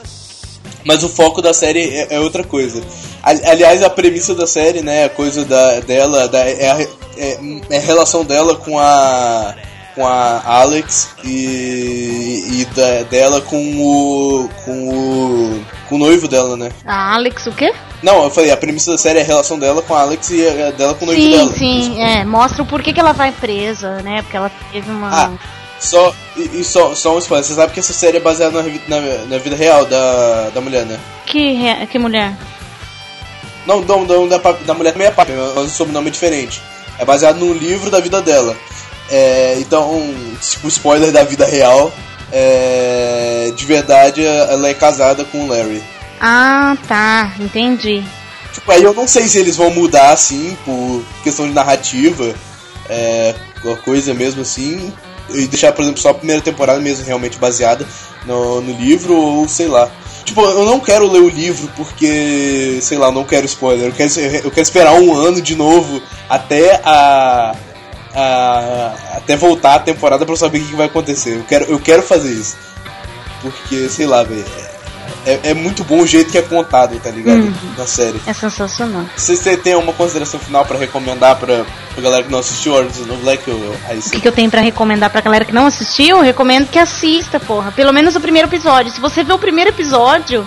Mas o foco da série é, é outra coisa. Ali- Aliás, a premissa da série, né? A coisa da, dela da, é, a, é, é a relação dela com a. Com a Alex e, e da- dela com o. com o. com o noivo dela, né? A Alex, o quê? Não, eu falei, a premissa da série é a relação dela com a Alex e a dela com o noivo Sim, dela. sim, é. Mostra o porquê que ela vai presa, né? Porque ela teve uma. Ah, Só, e, e só, só um spoiler, você sabe que essa série é baseada na, na, na vida real da, da mulher, né? Que, re- que mulher? Não, não, não da, da mulher também é papi, mas o sobrenome é diferente. É baseado num livro da vida dela. É, então, tipo, spoiler da vida real, é, de verdade ela é casada com o Larry. Ah, tá, entendi. Tipo, aí eu não sei se eles vão mudar assim, por questão de narrativa, é, uma coisa mesmo assim, e deixar, por exemplo, só a primeira temporada mesmo realmente baseada no, no livro, ou sei lá. Tipo, eu não quero ler o livro porque, sei lá, não quero spoiler. Eu quero, eu quero esperar um ano de novo até a. a até voltar a temporada pra eu saber o que vai acontecer. Eu quero, eu quero fazer isso. Porque, sei lá, velho. É, é muito bom o jeito que é contado, tá ligado? Uhum. Na série. É sensacional. Vocês têm- têm uma consideração final pra recomendar pra, pra galera que não assistiu New Black? Eu, eu, aí O sim. que, que eu tenho pra recomendar pra galera que não assistiu? Eu recomendo que assista, porra. Pelo menos o primeiro episódio. Se você ver o primeiro episódio,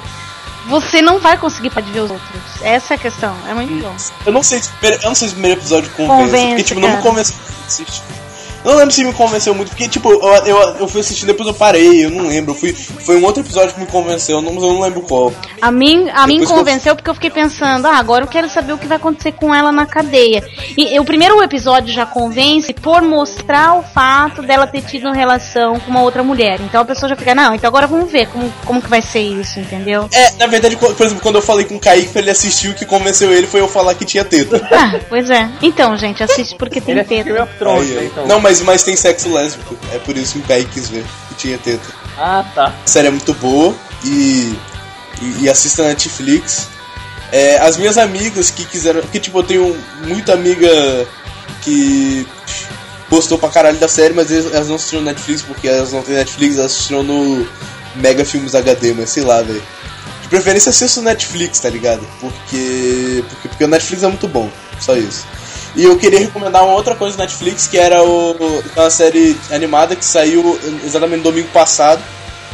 você não vai conseguir parar de ver os outros. Essa é a questão. É muito bom. Eu não sei se o primeiro, eu não sei se o primeiro episódio convence, Convence, porque tipo, não me cara. convenceu assistir. Eu não lembro se me convenceu muito, porque tipo, eu, eu, eu fui assistindo depois eu parei, eu não lembro. Eu fui, foi um outro episódio que me convenceu, eu não, mas eu não lembro qual. A mim, a mim que eu- convenceu porque eu fiquei pensando, ah, agora eu quero saber o que vai acontecer com ela na cadeia. E, e o primeiro episódio já convence por mostrar o fato dela ter tido relação com uma outra mulher. Então a pessoa já fica, não, então agora vamos ver como, como que vai ser isso, entendeu? É, na verdade, por exemplo, quando eu falei com o Kaique pra ele assistir, o que convenceu ele foi eu falar que tinha teta. Ah, pois é. Então, gente, assiste porque tem teta. of Thrones, né, então. Não, mas, mas tem sexo lésbico. É por isso que o Kaique quis ver que tinha teta. Ah, tá. A série é muito boa e, e, e assista na Netflix. É, as minhas amigas que quiseram. Porque, tipo, eu tenho muita amiga que gostou pra caralho da série, mas elas não assistiram na Netflix porque elas não têm Netflix, elas assistiram no Mega Filmes HD, mas sei lá, velho. De preferência assista no Netflix, tá ligado? Porque, porque. Porque o Netflix é muito bom, só isso. E eu queria recomendar uma outra coisa na Netflix, que era o, uma série animada que saiu exatamente no domingo passado,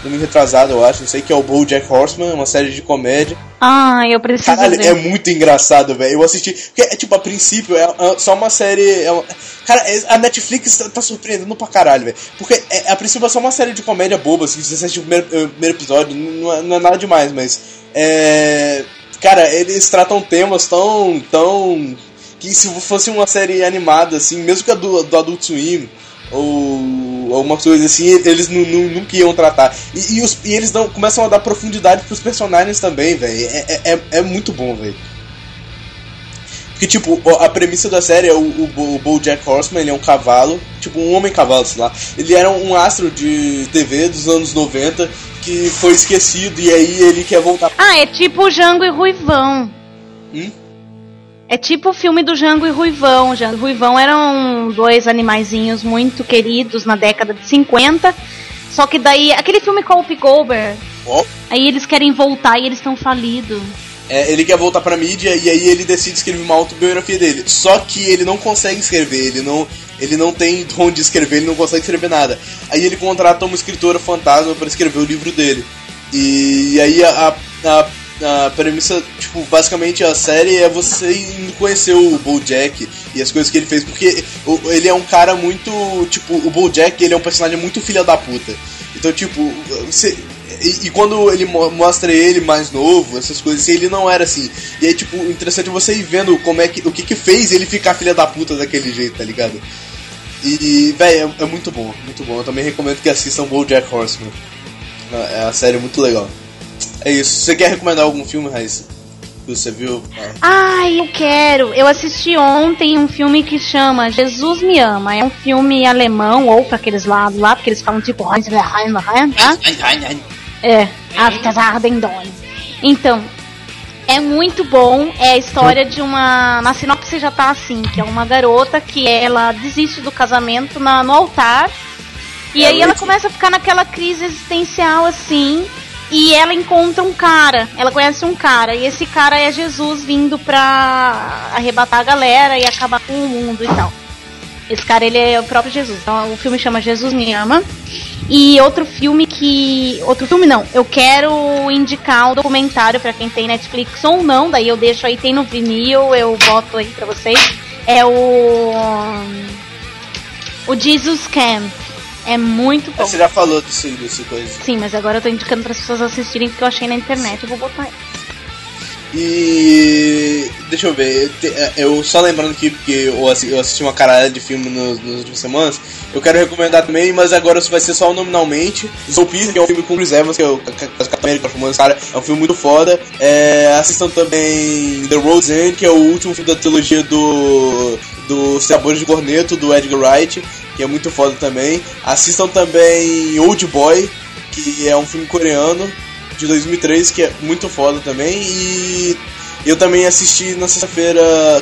domingo retrasado, eu acho, não sei, que é o BoJack Horseman, uma série de comédia. Ah, eu preciso Caralho, ver. é muito engraçado, velho. Eu assisti. Porque, é, tipo, a princípio, é, é só uma série. é uma- cara, é- a Netflix tá, tá surpreendendo pra caralho, velho. Porque é, a princípio é só uma série de comédia boba, assim. Você assiste o primeiro, o primeiro episódio, não é, não é nada demais, mas. É. Cara, eles tratam temas tão. tão. Que se fosse uma série animada, assim, mesmo que a do, do Adult Swim. Ou alguma coisa assim, eles nu- nu- nunca iam tratar. E, e os- e eles dão, começam a dar profundidade pros personagens também, velho. É, é, é- é muito bom, velho. Porque, tipo, a premissa da série é o, o, Bo- o BoJack Horseman, ele é um cavalo, tipo, um homem-cavalo, sei lá. Ele era um astro de TV dos anos 90 que foi esquecido e aí ele quer voltar. Ah, é tipo o Jango e Ruivão. Hum? É tipo o filme do Jango e Ruivão. Jango e Ruivão eram dois animaizinhos muito queridos na década de 50. Só que daí, aquele filme com o Whoopi Goldberg, Ó, aí eles querem voltar e eles estão falidos. é, ele quer voltar pra mídia e aí ele decide escrever uma autobiografia dele. Só que ele não consegue escrever, ele não, ele não tem dom de escrever, ele não consegue escrever nada. Aí ele contrata uma escritora fantasma pra escrever o livro dele. E, aí a, a, a premissa, tipo, basicamente a série é você conhecer o BoJack e as coisas que ele fez, porque ele é um cara muito, tipo, o BoJack, ele é um personagem muito filha da puta. Então, tipo, você e, e quando ele mo- mostra ele mais novo, essas coisas, ele não era assim. E aí, tipo, interessante é você ir vendo como é que, o que que fez ele ficar filha da puta daquele jeito, tá ligado? E, velho, é, é muito bom, muito bom. Eu também recomendo que assistam BoJack Horseman. É a série muito legal. É isso. Você quer recomendar algum filme, Raíssa? Que você viu? Ah, Ai, eu quero. Eu assisti ontem um filme que chama Jesus Me Ama. É um filme alemão, ou pra aqueles lados lá, porque eles falam tipo. tá? É, Afterwarden Então, é muito bom. É a história de uma. Na sinopse já tá assim: que é uma garota que ela desiste do casamento na, no altar. E É, aí ela começa a ficar naquela crise existencial assim. E ela encontra um cara. Ela conhece um cara. E esse cara é Jesus vindo pra arrebatar a galera e acabar com o mundo e tal. Esse cara, ele é o próprio Jesus. Então, o filme chama Jesus Me Ama. E outro filme que. Outro filme não. Eu quero indicar um documentário pra quem tem Netflix ou não. Daí eu deixo aí, tem no vinil, eu boto aí pra vocês. É o. O Jesus Camp. É muito bom. Você já falou desse, desse coisa. Sim, mas agora eu tô indicando para as pessoas assistirem porque eu achei na internet. Eu vou botar aí. E. Deixa eu ver, te- é, eu só lembrando aqui, porque eu assi- eu assisti uma caralho de filme nos, nas últimas semanas, eu quero recomendar também, mas agora isso vai ser só nominalmente. Zoopia, que é um filme com Chris Evans, que é o Capitão América, cara, é um filme muito foda. É, assistam também The End, que é o último filme da trilogia do. do Sabores de Corneto, do Edgar Wright, que é muito foda também. Assistam também Old Boy, que é um filme coreano de 2003, que é muito foda também. E eu também assisti na sexta-feira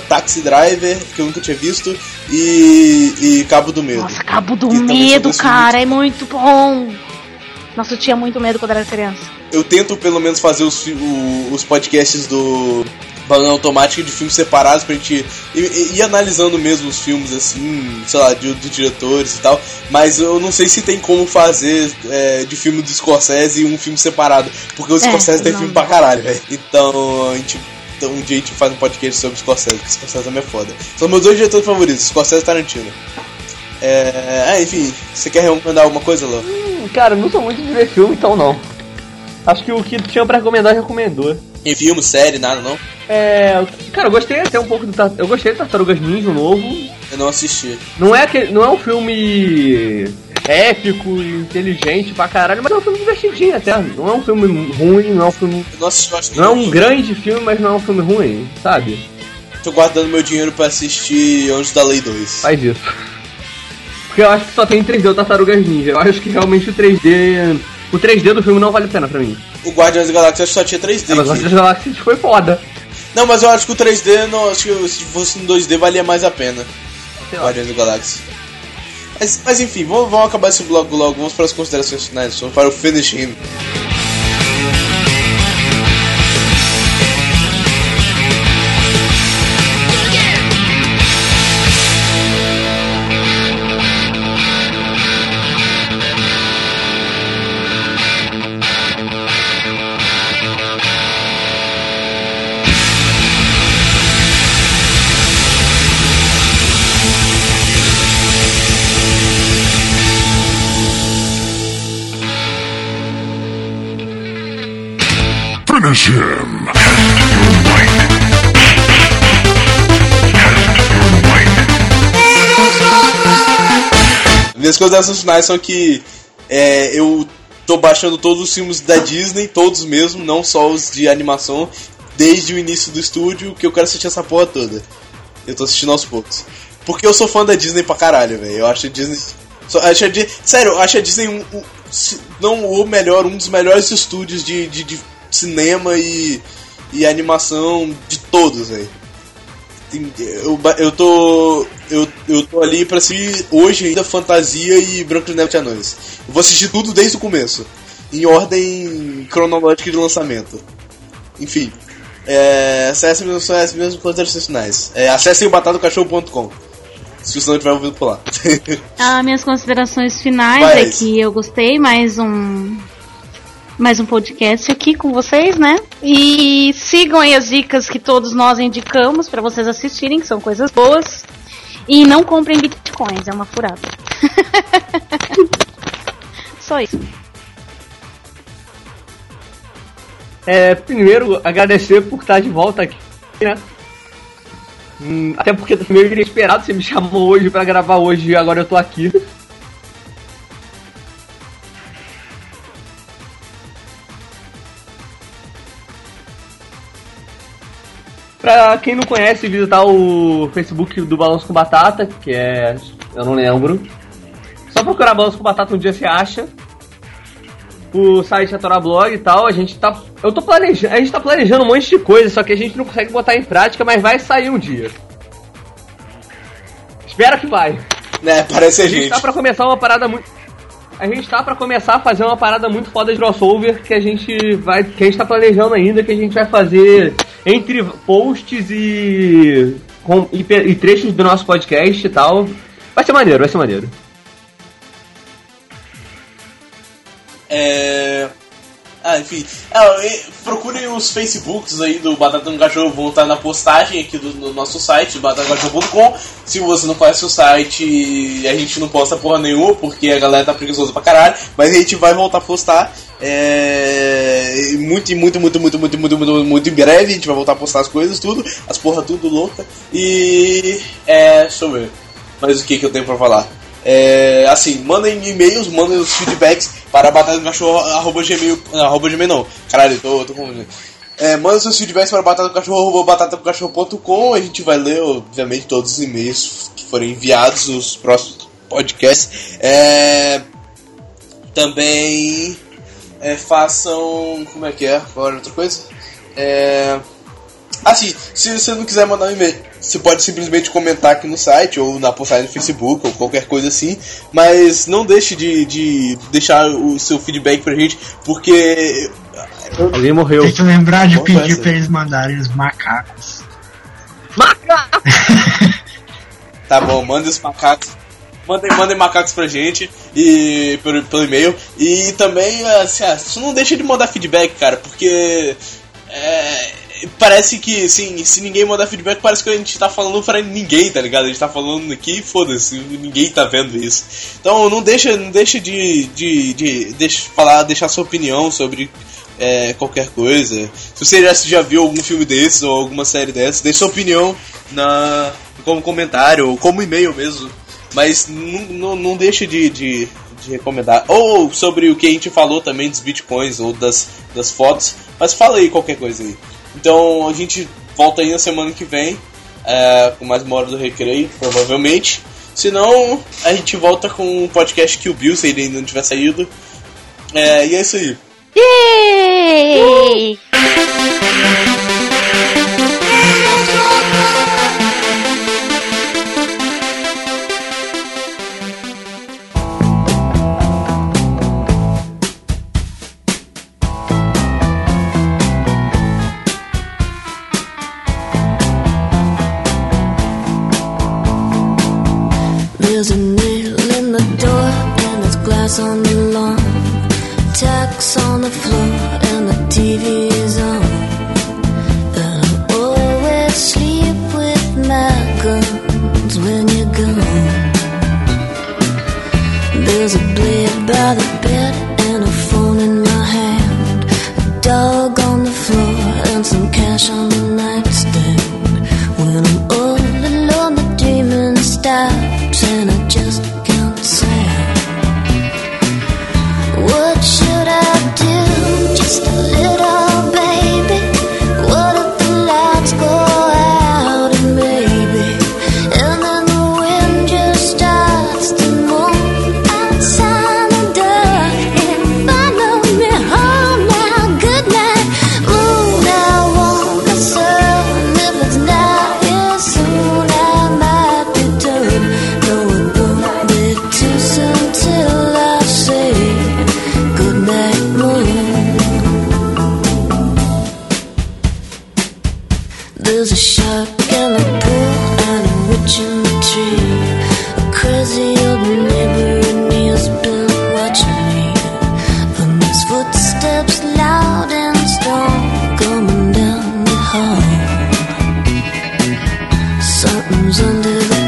Taxi Driver, que eu nunca tinha visto, e, e Cabo do Medo. Nossa, Cabo do Medo, cara, é muito bom. Nossa, eu tinha muito medo quando era criança. Eu tento pelo menos fazer os, os podcasts do Banana Automática de filmes separados pra gente ir, ir- ir analisando mesmo os filmes, assim, sei lá, de, dos diretores e tal. Mas eu não sei se tem como fazer é, de filme do Scorsese um filme separado. Porque o É, Scorsese tem não filme dá. pra caralho, velho. Então a gente. Então, um dia a gente faz um podcast sobre Scorsese, porque Scorsese também é foda. São meus dois diretores favoritos, Scorsese e Tarantino. É, é, enfim, você quer recomendar alguma coisa, Léo? Hum, cara, eu não sou muito de ver filme, então não. Acho que o que tinha pra recomendar já recomendou. Em filme, série, nada não? É. Cara, eu gostei até um pouco do. Eu gostei de Tartarugas Ninja, o novo. Eu não assisti. Não é, aquele, não é um filme épico e inteligente pra caralho, mas é um filme divertidinho até. Não é um filme ruim, não é um filme. Eu não assisti, eu acho que Não é um grande filme, mas não é um filme ruim, sabe? Tô guardando meu dinheiro pra assistir Anjos da Lei 2. Faz isso. Porque eu acho que só tem 3D o Tartarugas Ninja. Eu acho que realmente o 3D. O 3D do filme não vale a pena pra mim. O Guardiões da Galáxia só tinha 3D. É, mas o aqui. das Galáxias foi foda. Não, mas eu acho que o 3D, não, acho que se fosse em 2D valia mais a pena. Sei. Guardiões da Galáxia. Mas, mas enfim, vamos, vamos acabar esse bloco logo, vamos para as considerações finais, vamos para o finish him. Finish him! Minhas considerações finais são que é, eu tô baixando todos os filmes da Disney, todos mesmo, não só os de animação, desde o início do estúdio, que eu quero assistir essa porra toda. Eu tô assistindo aos poucos. Porque eu sou fã da Disney pra caralho, velho. Eu acho a Disney. só- acho a Sério, eu acho a Disney um, um- não o melhor, um dos melhores estúdios de, de, de cinema e, e animação de todos, velho. Tem- Eu, eu tô. Eu, eu tô ali pra assistir hoje ainda Fantasia e Branco de Neve de Anões. Eu vou assistir tudo desde o começo. Em ordem cronológica de lançamento. Enfim. É, acessem meus, acessem meus considerações finais. É, acessem o batatocachorro.com. Se você não tiver ouvido por lá. Ah, minhas considerações finais Vai, é que eu gostei mais um mais um podcast aqui com vocês, né? E sigam aí as dicas que todos nós indicamos para vocês assistirem, que são coisas boas. E não comprem bitcoins, é uma furada. Só isso. É, primeiro, agradecer por estar de volta aqui, né? Hum, até porque meio inesperado, você me chamou hoje pra gravar hoje e agora eu tô aqui. Pra quem não conhece, visitar o Facebook do Balanço com Batata, que é. eu não lembro. Só procurar Balanço com Batata um dia você acha. O site é Torablog e tal, a gente tá. Eu tô planejando. A gente tá planejando um monte de coisa, só que a gente não consegue botar em prática, mas vai sair um dia. Espera que vai. Né, parece a A gente gente. tá pra começar uma parada muito. A gente tá pra começar a fazer uma parada muito foda de crossover que a gente vai. que a gente tá planejando ainda, que a gente vai fazer entre posts e. Com, e, e trechos do nosso podcast e tal. Vai ser maneiro, vai ser maneiro. É. Ah, enfim. E procurem os Facebooks aí do Batata no Cachorro, vão estar na postagem aqui do, nosso site, batatacachorro.com. Se você não conhece o site, a gente não posta porra nenhuma, porque a galera tá preguiçosa pra caralho, mas a gente vai voltar a postar. É, muito, muito, muito, muito, muito, muito, muito, muito em breve. A gente vai voltar a postar as coisas, tudo, as porra tudo louca. E. É. Deixa eu ver. Mas o que, que eu tenho pra falar? É, assim, mandem e-mails, mandem os feedbacks para batatacachorro.gmail. Arroba gmail não. Caralho, tô, tô confundindo. É, manda seus feedbacks para batatacachorro.batatacachorro.com. A gente vai ler, obviamente, todos os e-mails que forem enviados nos próximos podcasts. É, também é, façam. Como é que é? Era outra coisa? É. Assim, se você não quiser mandar um e-mail, você pode simplesmente comentar aqui no site ou na postagem do Facebook ou qualquer coisa assim, mas não deixe de, de deixar o seu feedback pra gente, porque. Alguém morreu. Tem que lembrar de pedir essa? pra eles mandarem os macacos. Tá bom, mandem os macacos. Mandem, mandem macacos pra gente e pelo, pelo e-mail. E também, assim, ah, não deixa de mandar feedback, cara, porque. é, parece que, assim, se ninguém mandar feedback, parece que a gente tá falando pra ninguém, tá ligado? A gente tá falando aqui, foda-se, ninguém tá vendo isso. Então não deixa, não deixa de, de, de deixa, falar, deixar sua opinião sobre é, qualquer coisa. Se você já, já viu algum filme desses ou alguma série dessas, deixe sua opinião na, como comentário ou como e-mail mesmo. Mas não, não, não deixa de, de, de recomendar. Ou sobre o que a gente falou também dos bitcoins ou das, das fotos. Mas fala aí qualquer coisa aí. Então a gente volta aí na semana que vem. é, com mais uma hora do recreio, provavelmente. Se não, a gente volta com um podcast Kill Bill, se ele ainda não tiver saído. É, e é isso aí. Yay! There's a nail in the door and there's glass on the lawn. Tacks on the floor and the TV is on. And I always sleep with my guns when you're gone. There's a blade by the bed and a phone in my hand. A dog on the floor and some cash on the Something's under the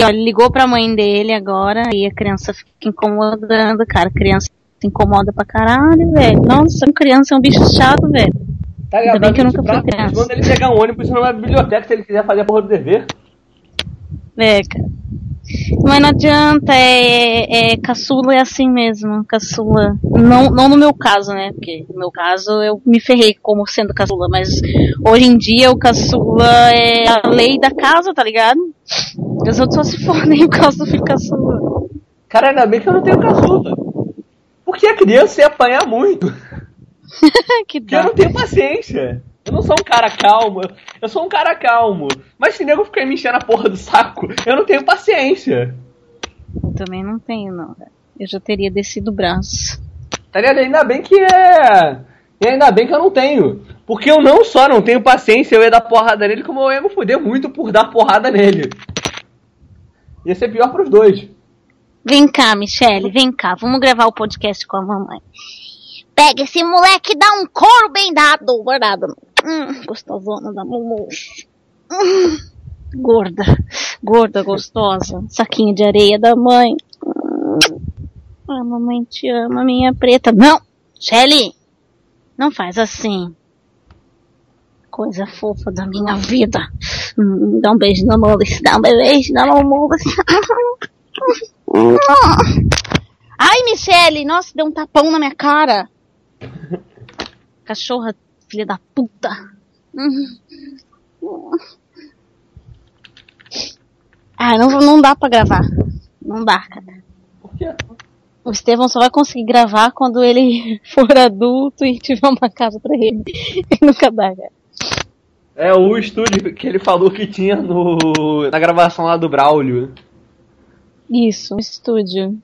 Aí, ó, ele ligou pra mãe dele agora e a criança fica incomodando, cara. A criança se incomoda pra caralho, velho. Nossa, criança é um bicho chato, velho. Tá Ainda bem que eu nunca fui criança. Quando ele pegar um ônibus numa biblioteca, se ele quiser fazer a porra do dever. É, cara. Mas não adianta, é, é, caçula é assim mesmo, caçula. Não, não no meu caso, né? Porque no meu caso eu me ferrei como sendo caçula, mas hoje em dia o caçula é a lei da casa, tá ligado? Os outros só se fodem por causa do filho caçula. Cara, ainda bem que eu não tenho caçula. Porque a criança ia apanhar muito. que Porque eu não tenho paciência. Eu não sou um cara calmo. Eu sou um cara calmo. Mas se nego ficar me enchendo a porra do saco, eu não tenho paciência. Eu também não tenho, não. velho. Eu já teria descido o braço. Tá ligado? Ainda bem que é. E ainda bem que eu não tenho. Porque eu não só não tenho paciência, eu ia dar porrada nele, como eu ia me fuder muito por dar porrada nele. Ia ser pior pros dois. Vem cá, Michele, vem cá. Vamos gravar o podcast com a mamãe. Pega esse moleque e dá um couro bem dado, guardado. Hum, gostosona da Mumu. Hum, gorda, gorda, gostosa. Saquinho de areia da mãe. Hum. A mamãe te ama, minha preta. Não, Shelly, não faz assim. Coisa fofa da minha vida. Hum, dá um beijo na Mules, dá um beijo na Mules. Ai, Michele, nossa, deu um tapão na minha cara. Cachorra, filha da puta. Ah, não, não dá pra gravar. Não dá, cara. Por quê? O Estevão só vai conseguir gravar quando ele for adulto e tiver uma casa pra ele. E nunca dá, cara. É o estúdio que ele falou que tinha no na gravação lá do Braulio. Isso, um estúdio.